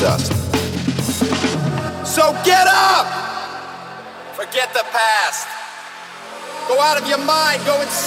dust. So get up! Forget the past. Go out of your mind, go insane!